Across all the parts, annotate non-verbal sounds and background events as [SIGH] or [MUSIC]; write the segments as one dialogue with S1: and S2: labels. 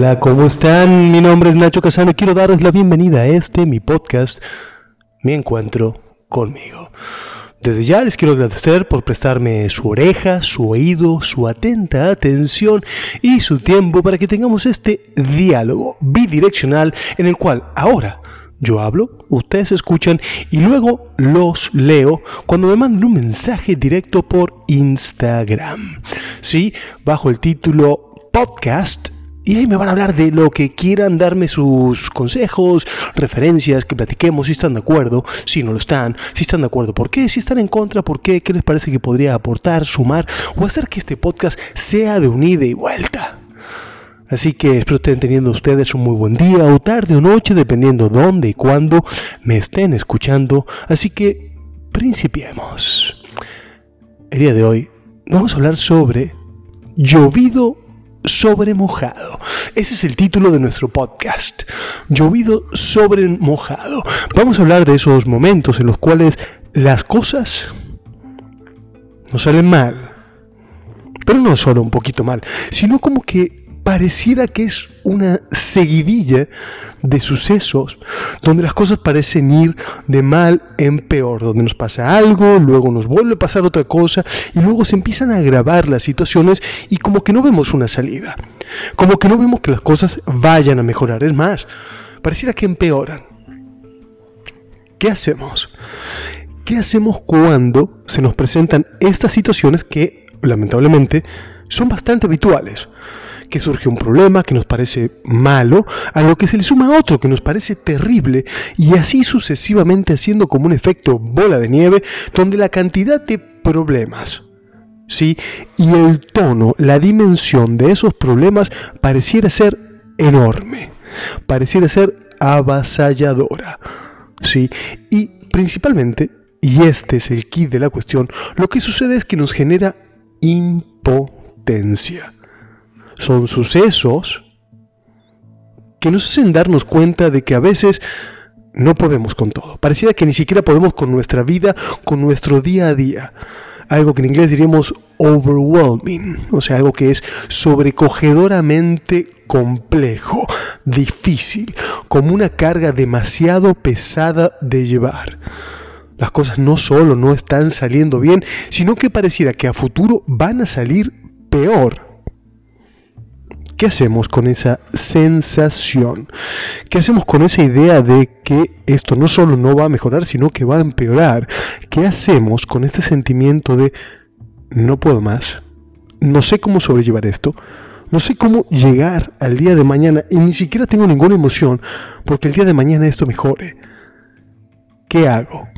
S1: Hola, ¿cómo están? Mi nombre es Nacho Casano y quiero darles la bienvenida a este, mi podcast, Mi Encuentro conmigo. Desde ya les quiero agradecer por prestarme su oreja, su oído, su atenta atención y su tiempo para que tengamos este diálogo bidireccional en el cual ahora yo hablo, ustedes escuchan y luego los leo cuando me mandan un mensaje directo por Instagram. Sí, bajo el título podcast y ahí me van a hablar de lo que quieran, darme sus consejos, referencias, que platiquemos, si están de acuerdo, si no lo están, si están de acuerdo, por qué, si están en contra, por qué, qué les parece que podría aportar, sumar o hacer que este podcast sea de unida y vuelta. Así que espero estén teniendo ustedes un muy buen día o tarde o noche, dependiendo dónde y cuándo me estén escuchando. Así que principiemos. El día de hoy vamos a hablar sobre llovido sobre mojado. Ese es el título de nuestro podcast. Llovido sobre mojado. Vamos a hablar de esos momentos en los cuales las cosas no salen mal. Pero no solo un poquito mal, sino como que pareciera que es una seguidilla de sucesos donde las cosas parecen ir de mal en peor, donde nos pasa algo, luego nos vuelve a pasar otra cosa y luego se empiezan a agravar las situaciones y como que no vemos una salida, como que no vemos que las cosas vayan a mejorar, es más, pareciera que empeoran. ¿Qué hacemos? ¿Qué hacemos cuando se nos presentan estas situaciones que lamentablemente son bastante habituales? Que surge un problema que nos parece malo, a lo que se le suma otro que nos parece terrible, y así sucesivamente haciendo como un efecto bola de nieve, donde la cantidad de problemas, ¿sí? y el tono, la dimensión de esos problemas pareciera ser enorme, pareciera ser avasalladora. ¿sí? Y principalmente, y este es el kit de la cuestión, lo que sucede es que nos genera impotencia son sucesos que nos hacen darnos cuenta de que a veces no podemos con todo. Pareciera que ni siquiera podemos con nuestra vida, con nuestro día a día. Algo que en inglés diríamos overwhelming, o sea, algo que es sobrecogedoramente complejo, difícil, como una carga demasiado pesada de llevar. Las cosas no solo no están saliendo bien, sino que pareciera que a futuro van a salir peor. ¿Qué hacemos con esa sensación? ¿Qué hacemos con esa idea de que esto no solo no va a mejorar, sino que va a empeorar? ¿Qué hacemos con este sentimiento de no puedo más? No sé cómo sobrellevar esto. No sé cómo llegar al día de mañana y ni siquiera tengo ninguna emoción porque el día de mañana esto mejore. ¿Qué hago?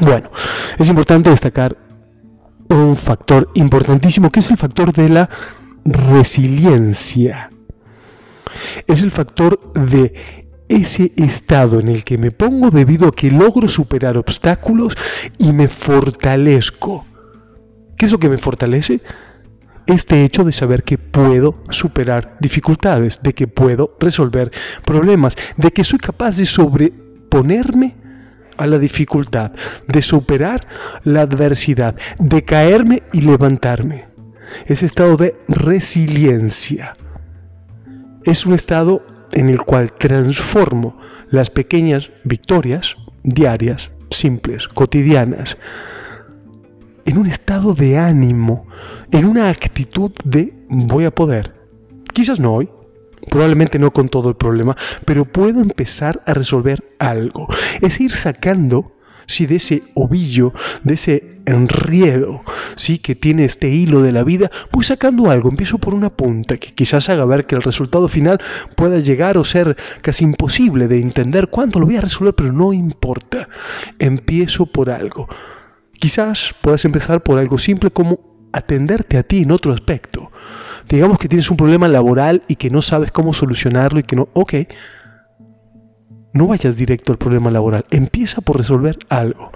S1: Bueno, es importante destacar un factor importantísimo que es el factor de la resiliencia. Es el factor de ese estado en el que me pongo debido a que logro superar obstáculos y me fortalezco. ¿Qué es lo que me fortalece? Este hecho de saber que puedo superar dificultades, de que puedo resolver problemas, de que soy capaz de sobreponerme a la dificultad, de superar la adversidad, de caerme y levantarme ese estado de resiliencia. Es un estado en el cual transformo las pequeñas victorias diarias, simples, cotidianas, en un estado de ánimo, en una actitud de voy a poder. Quizás no hoy, probablemente no con todo el problema, pero puedo empezar a resolver algo. Es ir sacando si de ese ovillo, de ese enriedo, sí, que tiene este hilo de la vida, voy sacando algo, empiezo por una punta que quizás haga ver que el resultado final pueda llegar o ser casi imposible de entender cuándo lo voy a resolver, pero no importa, empiezo por algo. Quizás puedas empezar por algo simple como atenderte a ti en otro aspecto. Digamos que tienes un problema laboral y que no sabes cómo solucionarlo y que no, ok, no vayas directo al problema laboral, empieza por resolver algo.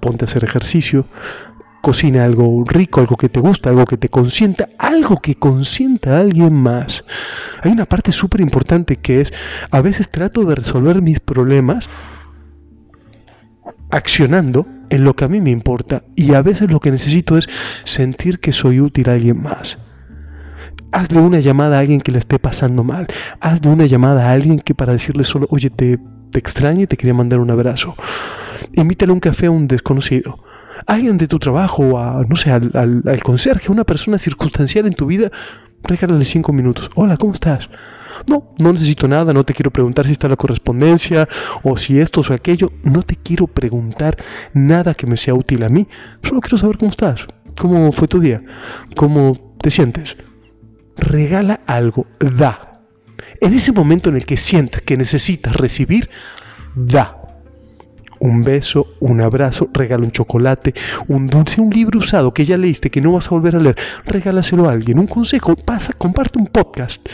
S1: Ponte a hacer ejercicio, cocina algo rico, algo que te gusta, algo que te consienta, algo que consienta a alguien más. Hay una parte súper importante que es, a veces trato de resolver mis problemas accionando en lo que a mí me importa y a veces lo que necesito es sentir que soy útil a alguien más. Hazle una llamada a alguien que le esté pasando mal. Hazle una llamada a alguien que para decirle solo, oye, te, te extraño y te quería mandar un abrazo. Invítale un café a un desconocido. Alguien de tu trabajo, a, no sé, al, al, al conserje, una persona circunstancial en tu vida, regálale cinco minutos. Hola, ¿cómo estás? No, no necesito nada, no te quiero preguntar si está la correspondencia o si esto o aquello. No te quiero preguntar nada que me sea útil a mí. Solo quiero saber cómo estás, cómo fue tu día, cómo te sientes. Regala algo, da. En ese momento en el que sientes que necesitas recibir, da. Un beso, un abrazo, regala un chocolate, un dulce, un libro usado que ya leíste, que no vas a volver a leer, regálaselo a alguien, un consejo, pasa, comparte un podcast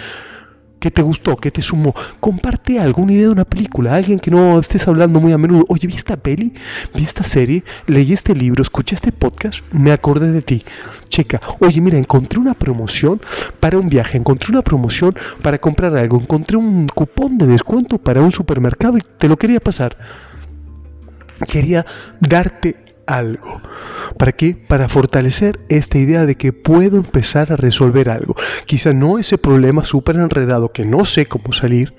S1: que te gustó, que te sumó. Comparte alguna idea de una película, alguien que no estés hablando muy a menudo. Oye, vi esta peli, vi esta serie, leí este libro, escuché este podcast, me acordé de ti. Checa, oye, mira, encontré una promoción para un viaje, encontré una promoción para comprar algo, encontré un cupón de descuento para un supermercado y te lo quería pasar. Quería darte algo. ¿Para qué? Para fortalecer esta idea de que puedo empezar a resolver algo. Quizá no ese problema súper enredado que no sé cómo salir.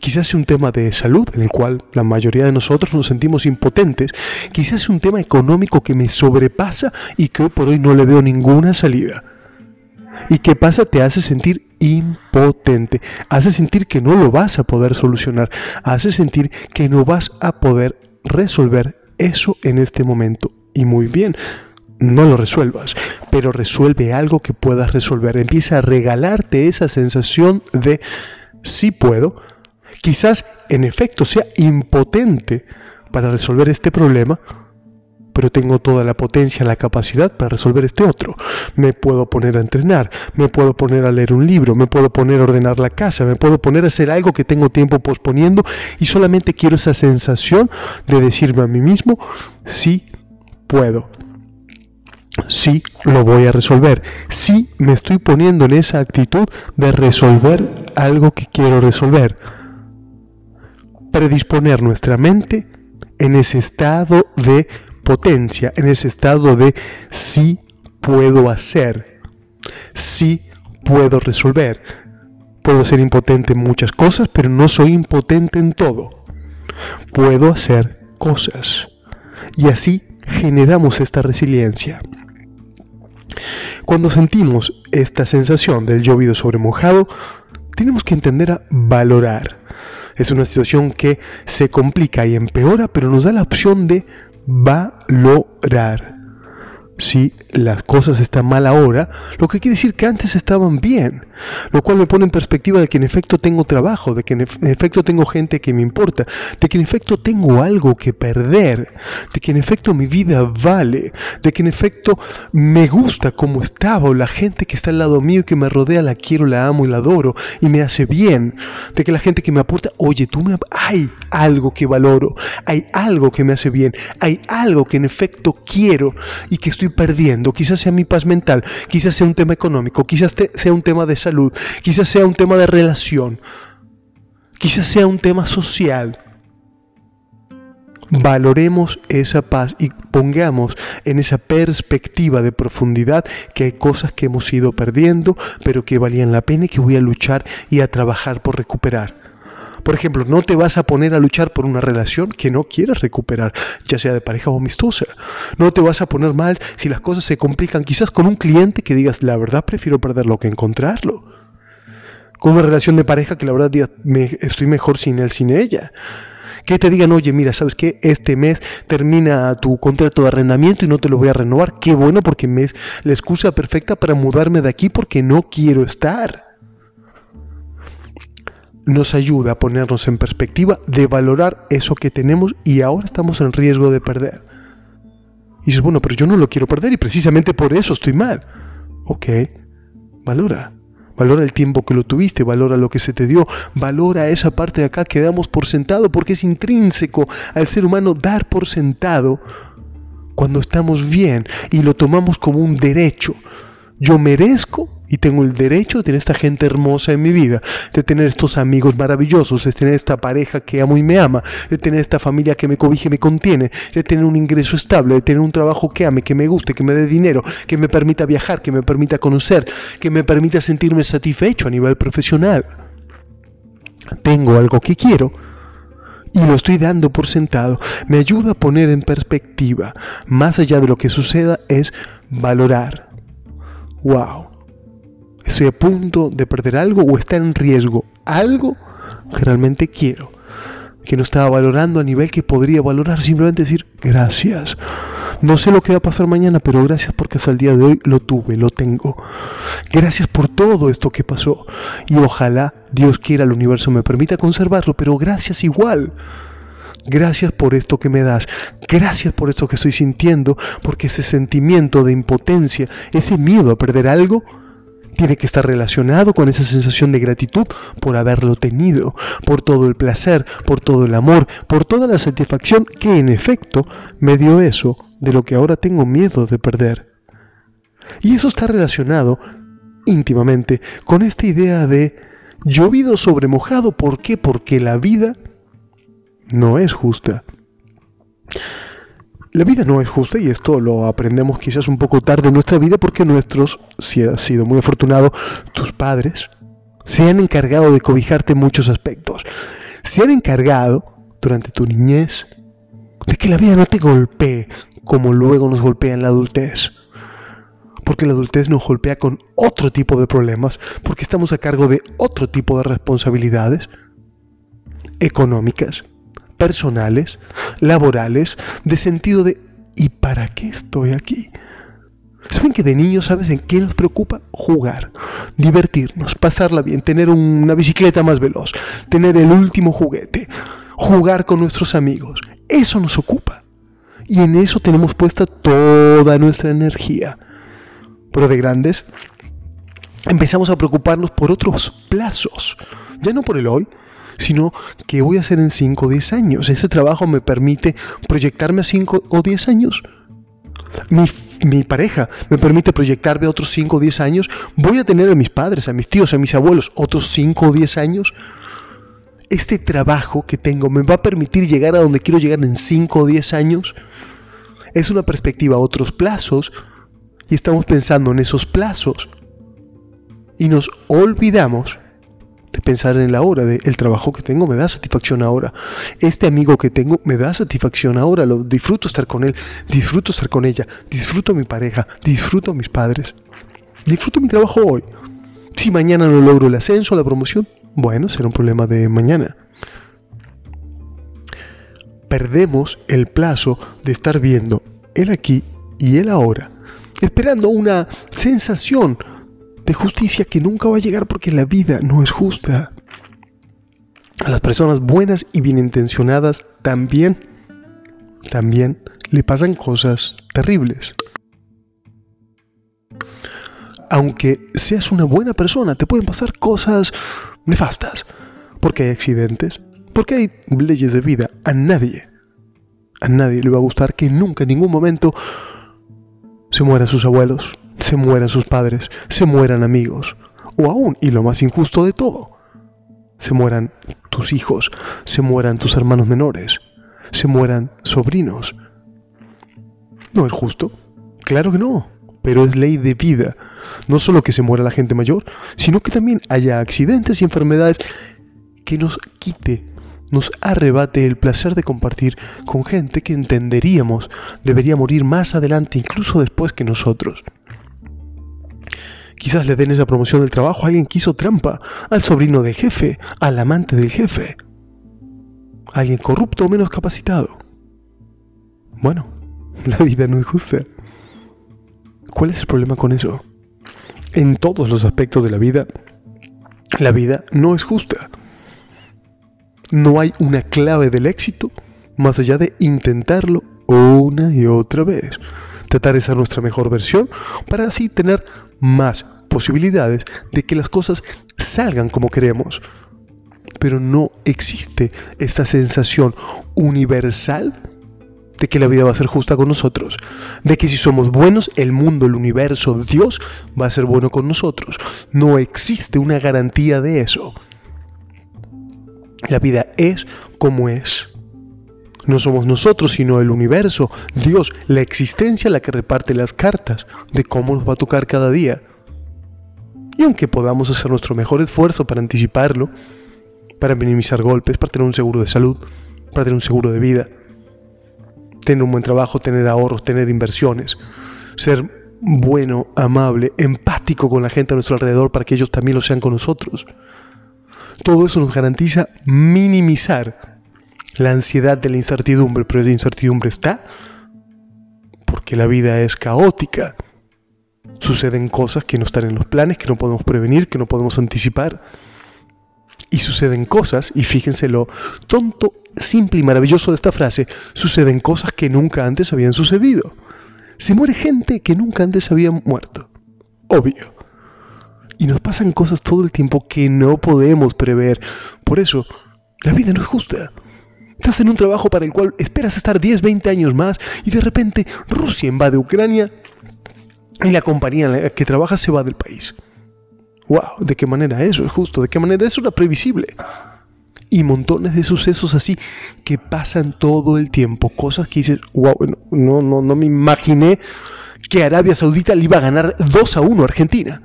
S1: Quizás sea un tema de salud en el cual la mayoría de nosotros nos sentimos impotentes. Quizás sea un tema económico que me sobrepasa y que hoy por hoy no le veo ninguna salida. ¿Y qué pasa? Te hace sentir impotente. Hace sentir que no lo vas a poder solucionar. Hace sentir que no vas a poder resolver eso en este momento. Y muy bien, no lo resuelvas, pero resuelve algo que puedas resolver. Empieza a regalarte esa sensación de sí puedo. Quizás en efecto sea impotente para resolver este problema, pero tengo toda la potencia, la capacidad para resolver este otro. Me puedo poner a entrenar, me puedo poner a leer un libro, me puedo poner a ordenar la casa, me puedo poner a hacer algo que tengo tiempo posponiendo y solamente quiero esa sensación de decirme a mí mismo, sí puedo. Sí lo voy a resolver. Sí me estoy poniendo en esa actitud de resolver algo que quiero resolver. Predisponer nuestra mente en ese estado de potencia, en ese estado de sí puedo hacer, sí puedo resolver. Puedo ser impotente en muchas cosas, pero no soy impotente en todo. Puedo hacer cosas. Y así generamos esta resiliencia. Cuando sentimos esta sensación del llovido sobre mojado, tenemos que entender a valorar. Es una situación que se complica y empeora, pero nos da la opción de valorar. Si las cosas están mal ahora, lo que quiere decir que antes estaban bien, lo cual me pone en perspectiva de que en efecto tengo trabajo, de que en efecto tengo gente que me importa, de que en efecto tengo algo que perder, de que en efecto mi vida vale, de que en efecto me gusta como estaba o la gente que está al lado mío y que me rodea la quiero, la amo y la adoro y me hace bien, de que la gente que me aporta, oye, tú me hay algo que valoro, hay algo que me hace bien, hay algo que en efecto quiero y que estoy perdiendo. Quizás sea mi paz mental, quizás sea un tema económico, quizás sea un tema de salud, quizás sea un tema de relación, quizás sea un tema social. Valoremos esa paz y pongamos en esa perspectiva de profundidad que hay cosas que hemos ido perdiendo, pero que valían la pena y que voy a luchar y a trabajar por recuperar. Por ejemplo, no te vas a poner a luchar por una relación que no quieres recuperar, ya sea de pareja o amistosa. No te vas a poner mal si las cosas se complican, quizás con un cliente que digas, la verdad prefiero perderlo que encontrarlo. Con una relación de pareja que la verdad digas, me, estoy mejor sin él, sin ella. Que te digan, oye, mira, ¿sabes qué? Este mes termina tu contrato de arrendamiento y no te lo voy a renovar. Qué bueno porque me es la excusa perfecta para mudarme de aquí porque no quiero estar nos ayuda a ponernos en perspectiva de valorar eso que tenemos y ahora estamos en riesgo de perder. Y dices, bueno, pero yo no lo quiero perder y precisamente por eso estoy mal. Ok, valora. Valora el tiempo que lo tuviste, valora lo que se te dio, valora esa parte de acá que damos por sentado porque es intrínseco al ser humano dar por sentado cuando estamos bien y lo tomamos como un derecho Yo merezco y tengo el derecho de tener esta gente hermosa en mi vida, de tener estos amigos maravillosos, de tener esta pareja que amo y me ama, de tener esta familia que me cobije y me contiene, de tener un ingreso estable, de tener un trabajo que ame, que me guste, que me dé dinero, que me permita viajar, que me permita conocer, que me permita sentirme satisfecho a nivel profesional. Tengo algo que quiero y lo estoy dando por sentado, me ayuda a poner en perspectiva, más allá de lo que suceda, es valorar wow, estoy a punto de perder algo o está en riesgo algo que realmente quiero, que no estaba valorando a nivel que podría valorar, simplemente decir gracias. No sé lo que va a pasar mañana, pero gracias porque hasta el día de hoy lo tuve, lo tengo. Gracias por todo esto que pasó. Y ojalá Dios quiera, el universo me permita conservarlo, pero gracias igual. Gracias por esto que me das. Gracias por esto que estoy sintiendo, porque ese sentimiento de impotencia, ese miedo a perder algo, tiene que estar relacionado con esa sensación de gratitud por haberlo tenido, por todo el placer, por todo el amor, por toda la satisfacción que en efecto me dio eso de lo que ahora tengo miedo de perder. Y eso está relacionado íntimamente con esta idea de llovido sobre mojado. ¿Por qué? Porque la vida no es justa. La vida no es justa y esto lo aprendemos quizás un poco tarde en nuestra vida porque nuestros, si has sido muy afortunado, tus padres se han encargado de cobijarte en muchos aspectos. Se han encargado durante tu niñez de que la vida no te golpee como luego nos golpea en la adultez. Porque la adultez nos golpea con otro tipo de problemas, porque estamos a cargo de otro tipo de responsabilidades económicas, personales, laborales, de sentido de ¿y para qué estoy aquí? ¿Saben que de niños sabes en qué nos preocupa? Jugar, divertirnos, pasarla bien, tener una bicicleta más veloz, tener el último juguete, jugar con nuestros amigos. Eso nos ocupa. Y en eso tenemos puesta toda nuestra energía. Pero de grandes empezamos a preocuparnos por otros plazos. Ya no por el hoy, sino que voy a hacer en 5 o 10 años. Ese trabajo me permite proyectarme a 5 o 10 años. Mi, pareja me permite proyectarme a otros 5 o 10 años. Voy a tener a mis padres, a mis tíos, a mis abuelos otros 5 o 10 años. Este trabajo que tengo me va a permitir llegar a donde quiero llegar en 5 o 10 años. Es una perspectiva a otros plazos y estamos pensando en esos plazos y nos olvidamos de pensar en la hora, de el trabajo que tengo me da satisfacción ahora, este amigo que tengo me da satisfacción ahora, lo disfruto estar con él, disfruto estar con ella, disfruto mi pareja, disfruto a mis padres, disfruto mi trabajo hoy. Si mañana no logro el ascenso, la promoción, bueno, será un problema de mañana. Perdemos el plazo de estar viendo el aquí y el ahora, esperando una sensación de justicia que nunca va a llegar porque la vida no es justa. A las personas buenas y bien intencionadas también, también le pasan cosas terribles. Aunque seas una buena persona, te pueden pasar cosas nefastas. Porque hay accidentes, porque hay leyes de vida. A nadie, a nadie le va a gustar que nunca en ningún momento se mueran sus abuelos, se mueran sus padres, se mueran amigos, o aún, y lo más injusto de todo, se mueran tus hijos, se mueran tus hermanos menores, se mueran sobrinos. ¿No es justo? Claro que no, pero es ley de vida. No solo que se muera la gente mayor, sino que también haya accidentes y enfermedades que nos quite, nos arrebate el placer de compartir con gente que entenderíamos debería morir más adelante, incluso después que nosotros. Quizás le den esa promoción del trabajo a alguien que hizo trampa, al sobrino del jefe, al amante del jefe, alguien corrupto o menos capacitado. Bueno, [LAUGHS] la vida no es justa. ¿Cuál es el problema con eso? En todos los aspectos de la vida, la vida no es justa. No hay una clave del éxito más allá de intentarlo una y otra vez. Tratar de nuestra mejor versión para así tener más posibilidades de que las cosas salgan como queremos. Pero no existe esta sensación universal de que la vida va a ser justa con nosotros, de que si somos buenos, el mundo, el universo, Dios va a ser bueno con nosotros. No existe una garantía de eso. La vida es como es. No somos nosotros, sino el universo, Dios, la existencia la que reparte las cartas de cómo nos va a tocar cada día. Y aunque podamos hacer nuestro mejor esfuerzo para anticiparlo, para minimizar golpes, para tener un seguro de salud, para tener un seguro de vida, tener un buen trabajo, tener ahorros, tener inversiones, ser bueno, amable, empático con la gente a nuestro alrededor para que ellos también lo sean con nosotros. Todo eso nos garantiza minimizar la ansiedad de la incertidumbre, pero esa incertidumbre está porque la vida es caótica. Suceden cosas que no están en los planes, que no podemos prevenir, que no podemos anticipar. Y suceden cosas, y fíjense lo tonto, simple y maravilloso de esta frase, suceden cosas que nunca antes habían sucedido. Se muere gente que nunca antes había muerto. Obvio. Y nos pasan cosas todo el tiempo que no podemos prever. Por eso, la vida no es justa. Estás en un trabajo para el cual esperas estar 10, 20 años más y de repente Rusia invade Ucrania y la compañía en la que trabajas se va del país wow, ¿de qué manera eso es justo? ¿De qué manera eso era previsible? Y montones de sucesos así que pasan todo el tiempo, cosas que dices, wow, no, no, no me imaginé que Arabia Saudita le iba a ganar 2 a 1 a Argentina.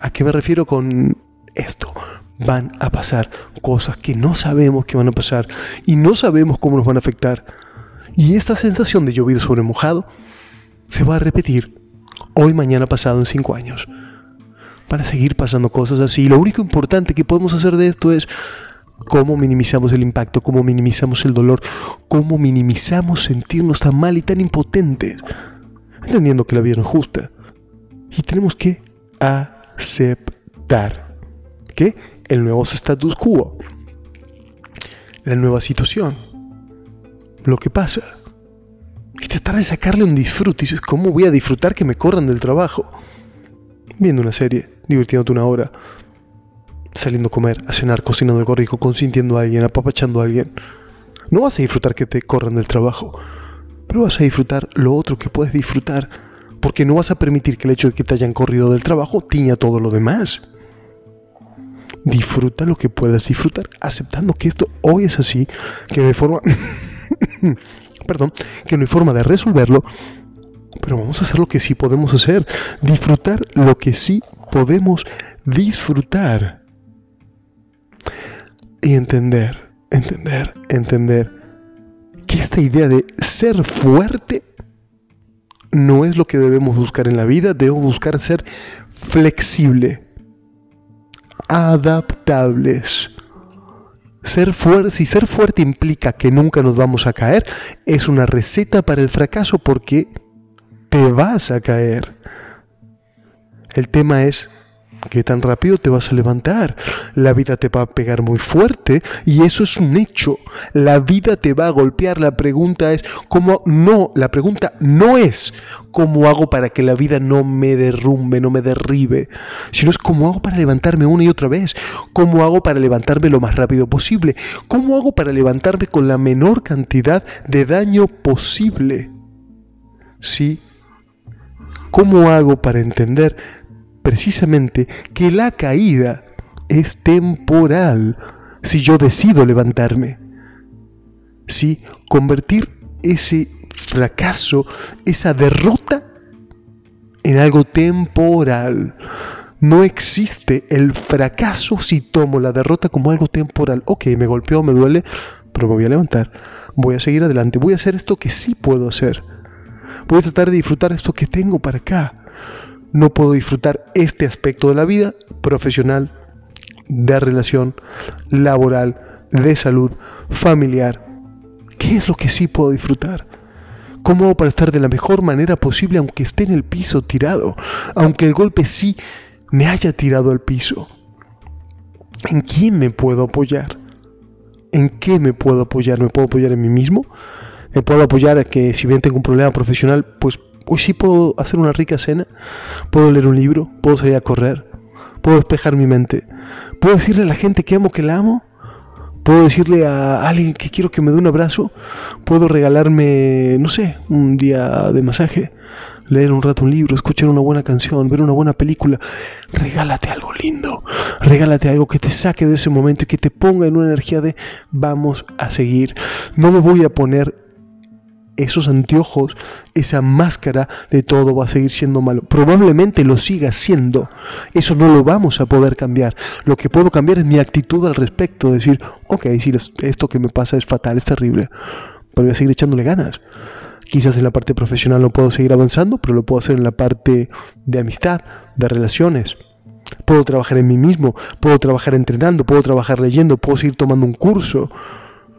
S1: ¿A qué me refiero con esto? Van a pasar cosas que no sabemos que van a pasar y no sabemos cómo nos van a afectar. Y esta sensación de llovido sobre mojado se va a repetir hoy, mañana, pasado, en 5 años para seguir pasando cosas así. Lo único importante que podemos hacer de esto es cómo minimizamos el impacto, cómo minimizamos el dolor, cómo minimizamos sentirnos tan mal y tan impotentes, entendiendo que la vida no es justa. Y tenemos que aceptar que el nuevo status quo, la nueva situación, lo que pasa, y tratar de sacarle un disfrute. Y dices, ¿cómo voy a disfrutar que me corran del trabajo? Viendo una serie divirtiéndote una hora, saliendo a comer, a cenar, cocinando algo rico, consintiendo a alguien, apapachando a alguien. No vas a disfrutar que te corran del trabajo, pero vas a disfrutar lo otro que puedes disfrutar, porque no vas a permitir que el hecho de que te hayan corrido del trabajo tiña todo lo demás. Disfruta lo que puedas disfrutar, aceptando que esto hoy es así, que no hay forma, [LAUGHS] perdón, que no hay forma de resolverlo, pero vamos a hacer lo que sí podemos hacer, disfrutar lo que sí podemos disfrutar. Y entender, entender, entender que esta idea de ser fuerte no es lo que debemos buscar en la vida, debemos buscar ser flexible, adaptables. Ser si ser fuerte implica que nunca nos vamos a caer, es una receta para el fracaso porque te vas a caer. El tema es qué tan rápido te vas a levantar. La vida te va a pegar muy fuerte y eso es un hecho. La vida te va a golpear. La pregunta es cómo no, la pregunta no es cómo hago para que la vida no me derrumbe, no me derribe, sino es cómo hago para levantarme una y otra vez. Cómo hago para levantarme lo más rápido posible. Cómo hago para levantarme con la menor cantidad de daño posible. Sí, ¿Cómo hago para entender precisamente que la caída es temporal si yo decido levantarme? Si convertir ese fracaso, esa derrota, en algo temporal. No existe el fracaso si tomo la derrota como algo temporal. Ok, me golpeó, me duele, pero me voy a levantar. Voy a seguir adelante. Voy a hacer esto que sí puedo hacer. Voy a tratar de disfrutar esto que tengo para acá. No puedo disfrutar este aspecto de la vida profesional, de relación, laboral, de salud, familiar. ¿Qué es lo que sí puedo disfrutar? ¿Cómo hago para estar de la mejor manera posible aunque esté en el piso tirado? Aunque el golpe sí me haya tirado al piso. ¿En quién me puedo apoyar? ¿En qué me puedo apoyar? ¿Me puedo apoyar en mí mismo? me puedo apoyar a que si bien tengo un problema profesional, pues hoy sí puedo hacer una rica cena, puedo leer un libro, puedo salir a correr, puedo despejar mi mente, puedo decirle a la gente que amo que la amo, Puedo decirle a alguien que quiero que me dé un abrazo. Puedo regalarme, no sé, un día de masaje. Leer un rato un libro, escuchar una buena canción, ver una buena película. Regálate algo lindo. Regálate algo que te saque de ese momento y que te ponga en una energía de vamos a seguir. No me voy a poner esos anteojos, esa máscara de todo va a seguir siendo malo. Probablemente lo siga siendo. Eso no lo vamos a poder cambiar. Lo que puedo cambiar es mi actitud al respecto. Decir, ok, si esto que me pasa es fatal, es terrible. Pero voy a seguir echándole ganas. Quizás en la parte profesional no puedo seguir avanzando, pero lo puedo hacer en la parte de amistad, de relaciones. Puedo trabajar en mí mismo, puedo trabajar entrenando, puedo trabajar leyendo, puedo seguir tomando un curso,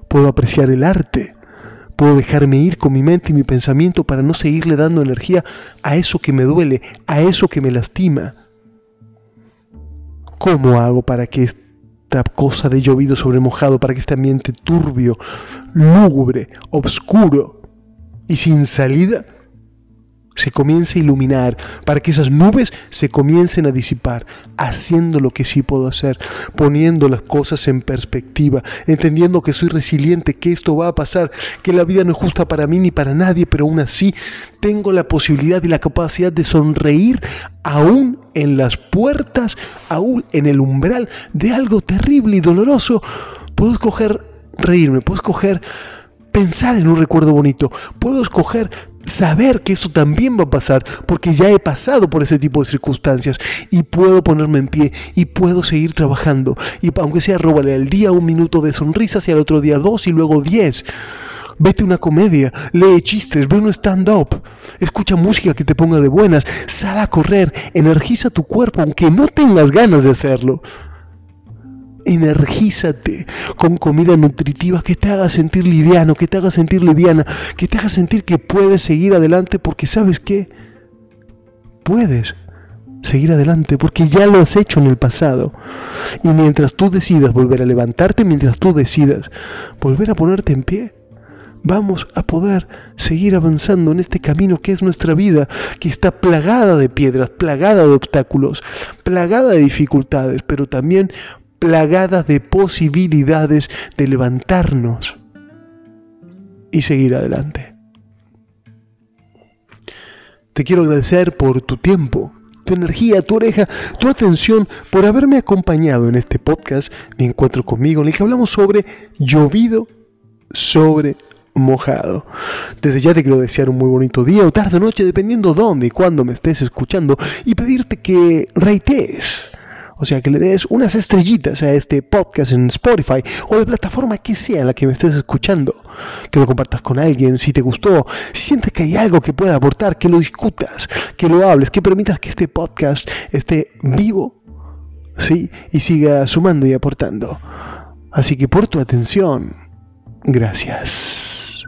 S1: puedo apreciar el arte Puedo dejarme ir con mi mente y mi pensamiento para no seguirle dando energía a eso que me duele, a eso que me lastima. ¿Cómo hago para que esta cosa de llovido sobre mojado, para que este ambiente turbio, lúgubre, oscuro y sin salida se comience a iluminar, para que esas nubes se comiencen a disipar, haciendo lo que sí puedo hacer, poniendo las cosas en perspectiva, entendiendo que soy resiliente, que esto va a pasar, que la vida no es justa para mí ni para nadie, pero aún así tengo la posibilidad y la capacidad de sonreír aún en las puertas, aún en el umbral de algo terrible y doloroso. Puedo escoger reírme, puedo escoger pensar en un recuerdo bonito, puedo escoger saber que eso también va a pasar, porque ya he pasado por ese tipo de circunstancias y puedo ponerme en pie y puedo seguir trabajando. Y aunque sea róbale al día un minuto de sonrisas y al otro día dos y luego diez. Vete una comedia, lee chistes, ve un stand-up, escucha música que te ponga de buenas, sal a correr, energiza tu cuerpo aunque no tengas ganas de hacerlo energízate con comida nutritiva que te haga sentir liviano, que te haga sentir liviana, que te haga sentir que puedes seguir adelante porque sabes que puedes seguir adelante porque ya lo has hecho en el pasado. Y mientras tú decidas volver a levantarte, mientras tú decidas volver a ponerte en pie, vamos a poder seguir avanzando en este camino que es nuestra vida, que está plagada de piedras, plagada de obstáculos, plagada de dificultades, pero también plagada de posibilidades de levantarnos y seguir adelante. Te quiero agradecer por tu tiempo, tu energía, tu oreja, tu atención, por haberme acompañado en este podcast, mi encuentro conmigo, en el que hablamos sobre llovido sobre mojado. Desde ya te quiero desear un muy bonito día o tarde o noche, dependiendo dónde y cuándo me estés escuchando, y pedirte que reites o sea, que le des unas estrellitas a este podcast en Spotify o la plataforma que sea en la que me estés escuchando. Que lo compartas con alguien, si te gustó, si sientes que hay algo que pueda aportar, que lo discutas, que lo hables, que permitas que este podcast esté vivo, ¿sí? Y siga sumando y aportando. Así que por tu atención, gracias.